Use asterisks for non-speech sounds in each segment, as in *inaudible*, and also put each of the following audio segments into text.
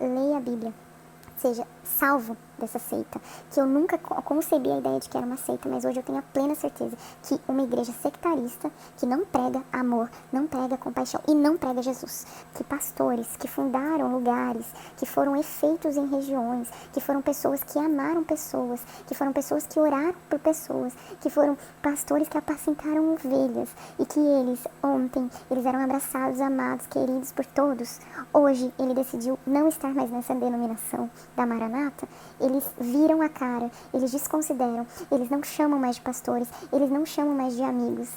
leia a Bíblia, seja salvo dessa seita, que eu nunca concebi a ideia de que era uma seita, mas hoje eu tenho a plena certeza que uma igreja sectarista, que não prega amor, não prega compaixão e não prega Jesus, que pastores que fundaram lugares, que foram efeitos em regiões, que foram pessoas que amaram pessoas, que foram pessoas que oraram por pessoas, que foram pastores que apacentaram ovelhas e que eles ontem eles eram abraçados, amados, queridos por todos. Hoje ele decidiu não estar mais nessa denominação da Maranata eles viram a cara, eles desconsideram, eles não chamam mais de pastores, eles não chamam mais de amigos.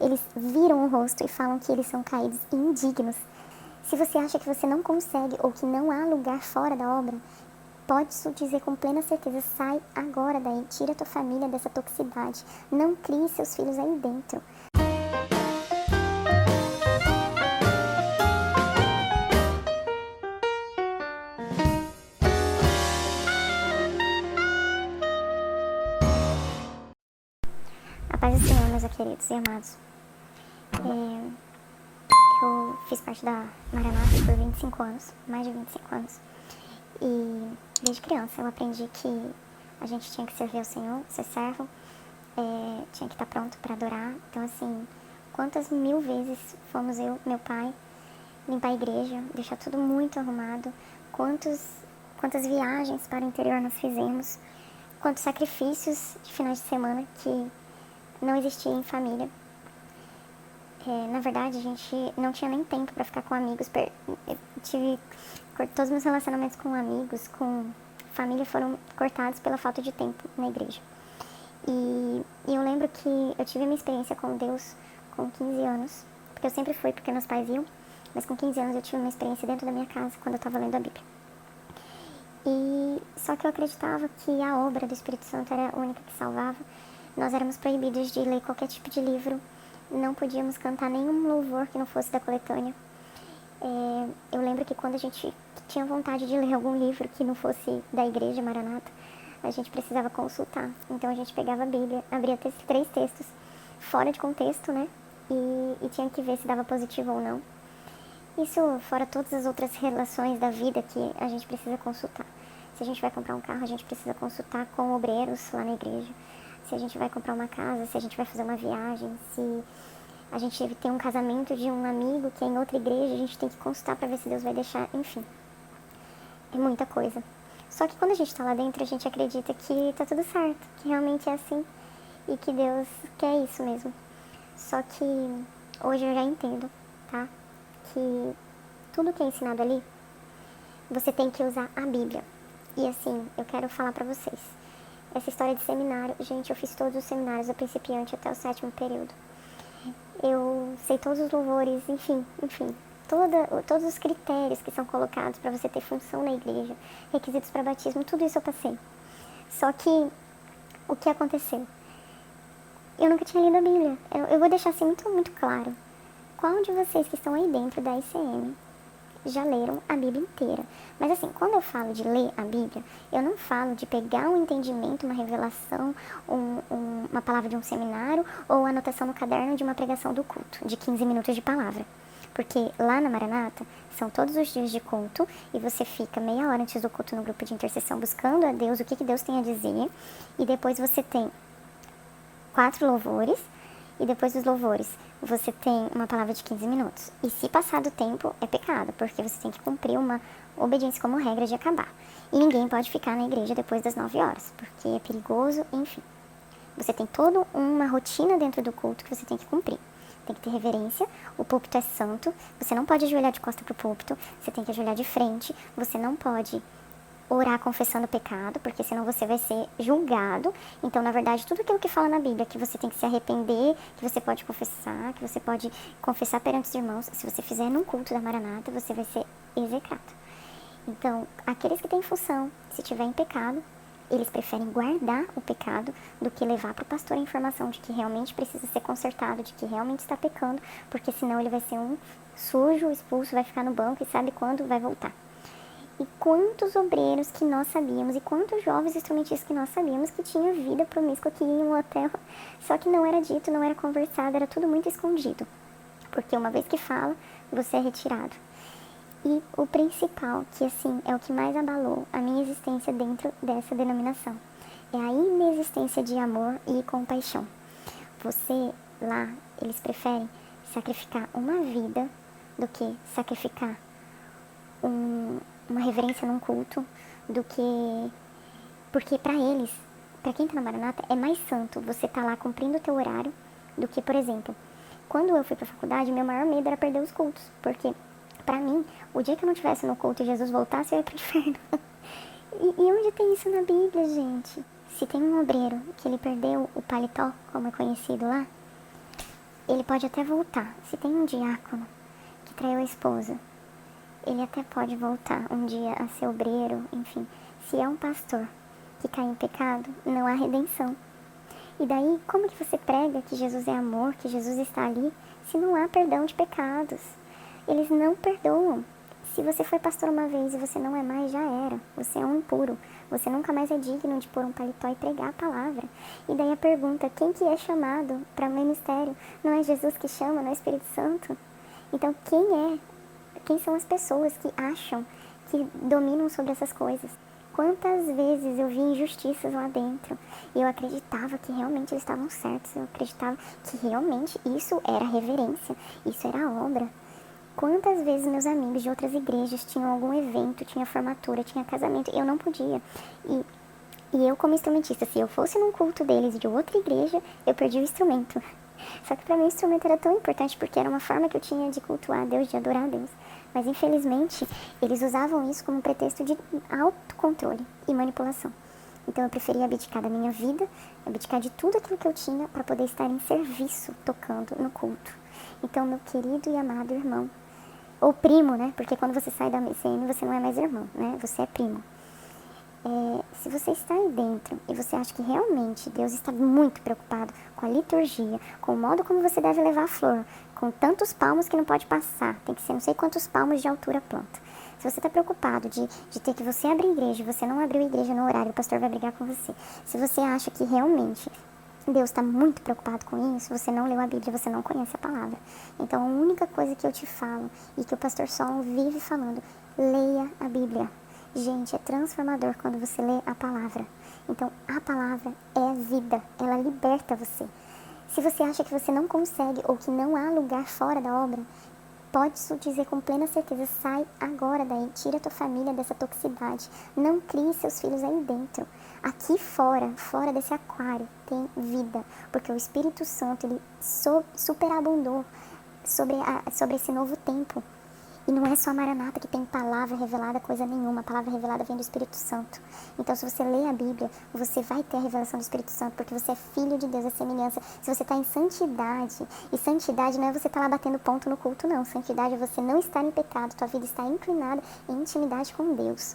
Eles viram o rosto e falam que eles são caídos e indignos. Se você acha que você não consegue ou que não há lugar fora da obra, pode dizer com plena certeza, sai agora daí, tira tua família dessa toxicidade, não crie seus filhos aí dentro. Queridos e amados. É, eu fiz parte da Maranata por 25 anos, mais de 25 anos. E desde criança eu aprendi que a gente tinha que servir ao Senhor, ser servo, é, tinha que estar pronto para adorar. Então, assim, quantas mil vezes fomos eu, meu pai, limpar a igreja, deixar tudo muito arrumado, quantos, quantas viagens para o interior nós fizemos, quantos sacrifícios de finais de semana que não existia em família. É, na verdade, a gente não tinha nem tempo para ficar com amigos. Eu tive todos os meus relacionamentos com amigos, com família foram cortados pela falta de tempo na igreja. E, e eu lembro que eu tive minha experiência com Deus com 15 anos, porque eu sempre fui porque meus pais iam, mas com 15 anos eu tive uma experiência dentro da minha casa quando eu estava lendo a Bíblia. E só que eu acreditava que a obra do Espírito Santo era a única que salvava nós éramos proibidos de ler qualquer tipo de livro, não podíamos cantar nenhum louvor que não fosse da coletânea. É, eu lembro que quando a gente tinha vontade de ler algum livro que não fosse da igreja Maranata, a gente precisava consultar. Então a gente pegava a Bíblia, abria três textos fora de contexto, né? E, e tinha que ver se dava positivo ou não. Isso fora todas as outras relações da vida que a gente precisa consultar. Se a gente vai comprar um carro, a gente precisa consultar com obreiros lá na igreja se a gente vai comprar uma casa, se a gente vai fazer uma viagem, se a gente tem um casamento de um amigo que é em outra igreja, a gente tem que consultar para ver se Deus vai deixar, enfim. É muita coisa. Só que quando a gente está lá dentro, a gente acredita que tá tudo certo, que realmente é assim e que Deus quer isso mesmo. Só que hoje eu já entendo, tá? Que tudo que é ensinado ali, você tem que usar a Bíblia. E assim, eu quero falar para vocês essa história de seminário, gente, eu fiz todos os seminários do principiante até o sétimo período. Eu sei todos os louvores, enfim, enfim, toda, todos os critérios que são colocados para você ter função na igreja, requisitos para batismo, tudo isso eu passei. Só que o que aconteceu? Eu nunca tinha lido a Bíblia. Eu, eu vou deixar assim muito, muito claro. Qual de vocês que estão aí dentro da ICM já leram a Bíblia inteira. Mas assim, quando eu falo de ler a Bíblia, eu não falo de pegar um entendimento, uma revelação, um, um, uma palavra de um seminário ou anotação no caderno de uma pregação do culto, de 15 minutos de palavra. Porque lá na Maranata são todos os dias de culto e você fica meia hora antes do culto no grupo de intercessão buscando a Deus, o que, que Deus tem a dizer. E depois você tem quatro louvores e depois dos louvores você tem uma palavra de 15 minutos. E se passar do tempo, é pecado, porque você tem que cumprir uma obediência como regra de acabar. E ninguém pode ficar na igreja depois das 9 horas, porque é perigoso, enfim. Você tem toda uma rotina dentro do culto que você tem que cumprir. Tem que ter reverência, o púlpito é santo, você não pode ajoelhar de costa para o púlpito, você tem que ajoelhar de frente, você não pode orar confessando o pecado, porque senão você vai ser julgado. Então, na verdade, tudo aquilo que fala na Bíblia, que você tem que se arrepender, que você pode confessar, que você pode confessar perante os irmãos, se você fizer num culto da Maranata, você vai ser execrado. Então, aqueles que têm função, se tiver em pecado, eles preferem guardar o pecado do que levar para o pastor a informação de que realmente precisa ser consertado, de que realmente está pecando, porque senão ele vai ser um sujo, expulso, vai ficar no banco e sabe quando vai voltar. E quantos obreiros que nós sabíamos e quantos jovens instrumentistas que nós sabíamos que tinha vida promíscua aqui em um hotel, só que não era dito, não era conversado, era tudo muito escondido. Porque uma vez que fala, você é retirado. E o principal, que assim é o que mais abalou a minha existência dentro dessa denominação, é a inexistência de amor e compaixão. Você lá, eles preferem sacrificar uma vida do que sacrificar um, uma reverência num culto, do que. Porque para eles, para quem tá na Maranata, é mais santo você tá lá cumprindo o teu horário do que, por exemplo, quando eu fui pra faculdade, meu maior medo era perder os cultos. Porque, para mim, o dia que eu não estivesse no culto e Jesus voltasse, eu ia pro *laughs* inferno. e, e onde tem isso na Bíblia, gente? Se tem um obreiro que ele perdeu o paletó, como é conhecido lá, ele pode até voltar. Se tem um diácono que traiu a esposa, ele até pode voltar um dia a ser obreiro, enfim. Se é um pastor que cai em pecado, não há redenção. E daí, como que você prega que Jesus é amor, que Jesus está ali, se não há perdão de pecados? Eles não perdoam. Se você foi pastor uma vez e você não é mais, já era. Você é um impuro. Você nunca mais é digno de pôr um paletó e pregar a palavra. E daí a pergunta, quem que é chamado para o ministério? Não é Jesus que chama, não é o Espírito Santo? Então quem é? Quem são as pessoas que acham que dominam sobre essas coisas? Quantas vezes eu vi injustiças lá dentro e eu acreditava que realmente eles estavam certos, eu acreditava que realmente isso era reverência, isso era obra. Quantas vezes meus amigos de outras igrejas tinham algum evento, tinha formatura, tinha casamento, eu não podia. E, e eu como instrumentista, se eu fosse num culto deles de outra igreja, eu perdi o instrumento. Só que para mim o instrumento era tão importante porque era uma forma que eu tinha de cultuar a Deus, de adorar a Deus. Mas infelizmente, eles usavam isso como pretexto de autocontrole e manipulação. Então eu preferia abdicar da minha vida, abdicar de tudo aquilo que eu tinha para poder estar em serviço, tocando no culto. Então, meu querido e amado irmão, ou primo, né? Porque quando você sai da MCM, você não é mais irmão, né? Você é primo. É, se você está aí dentro e você acha que realmente Deus está muito preocupado com a liturgia, com o modo como você deve levar a flor, com tantos palmos que não pode passar, tem que ser não sei quantos palmos de altura a planta. Se você está preocupado de, de ter que você abrir igreja você não abriu a igreja no horário, o pastor vai brigar com você. Se você acha que realmente Deus está muito preocupado com isso, você não leu a Bíblia, você não conhece a palavra. Então, a única coisa que eu te falo e que o pastor Sol vive falando, leia a Bíblia. Gente, é transformador quando você lê a palavra. Então, a palavra é vida, ela liberta você. Se você acha que você não consegue ou que não há lugar fora da obra, pode dizer com plena certeza, sai agora daí, tira tua família dessa toxicidade. Não crie seus filhos aí dentro. Aqui fora, fora desse aquário, tem vida, porque o Espírito Santo ele superabundou sobre, a, sobre esse novo tempo. E não é só a Maranata que tem palavra revelada, coisa nenhuma. A palavra revelada vem do Espírito Santo. Então, se você lê a Bíblia, você vai ter a revelação do Espírito Santo, porque você é filho de Deus, é semelhança. Se você está em santidade, e santidade não é você estar tá lá batendo ponto no culto, não. Santidade é você não estar em pecado, tua vida está inclinada em intimidade com Deus.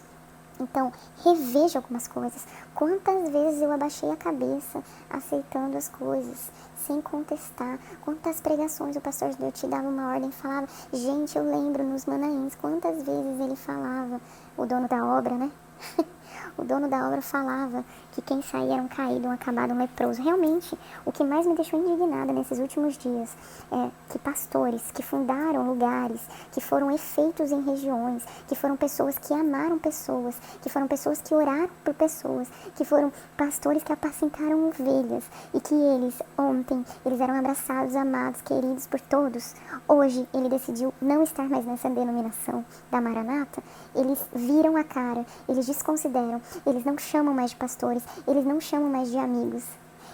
Então, reveja algumas coisas. Quantas vezes eu abaixei a cabeça aceitando as coisas, sem contestar? Quantas pregações o pastor Deus te dava uma ordem e falava? Gente, eu lembro nos Manaíns, quantas vezes ele falava, o dono da obra, né? *laughs* o dono da obra falava que quem saía era um caído, um acabado, um leproso. Realmente, o que mais me deixou indignada nesses últimos dias é que pastores que fundaram lugares, que foram efeitos em regiões, que foram pessoas que amaram pessoas, que foram pessoas que oraram por pessoas, que foram pastores que apacentaram ovelhas e que eles, ontem, eles eram abraçados, amados, queridos por todos. Hoje, ele decidiu não estar mais nessa denominação da Maranata. Eles viram a cara, eles desconsideram, eles não chamam mais de pastores, eles não chamam mais de amigos.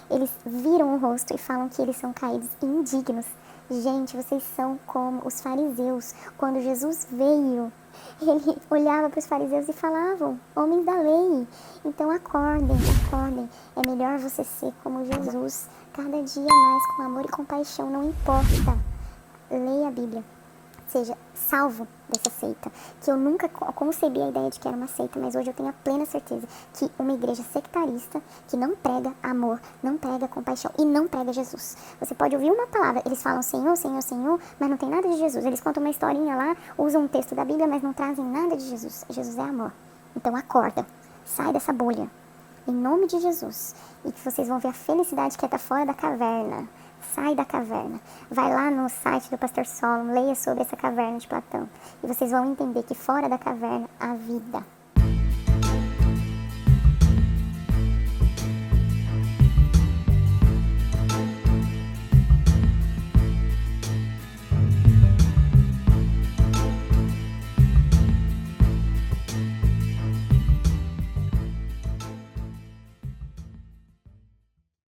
Eles viram o rosto e falam que eles são caídos e indignos. Gente, vocês são como os fariseus. Quando Jesus veio, *laughs* ele olhava para os fariseus e falavam: Homens da lei, então acordem, acordem. É melhor você ser como Jesus, cada dia mais com amor e compaixão, não importa. Leia a Bíblia seja salvo dessa seita. Que eu nunca concebi a ideia de que era uma seita, mas hoje eu tenho a plena certeza que uma igreja sectarista que não prega amor, não prega compaixão e não prega Jesus. Você pode ouvir uma palavra, eles falam Senhor, Senhor, Senhor, mas não tem nada de Jesus. Eles contam uma historinha lá, usam um texto da Bíblia, mas não trazem nada de Jesus. Jesus é amor. Então acorda, sai dessa bolha. Em nome de Jesus. E que vocês vão ver a felicidade que é estar fora da caverna sai da caverna. Vai lá no site do Pastor Solon, leia sobre essa caverna de Platão. E vocês vão entender que fora da caverna há vida.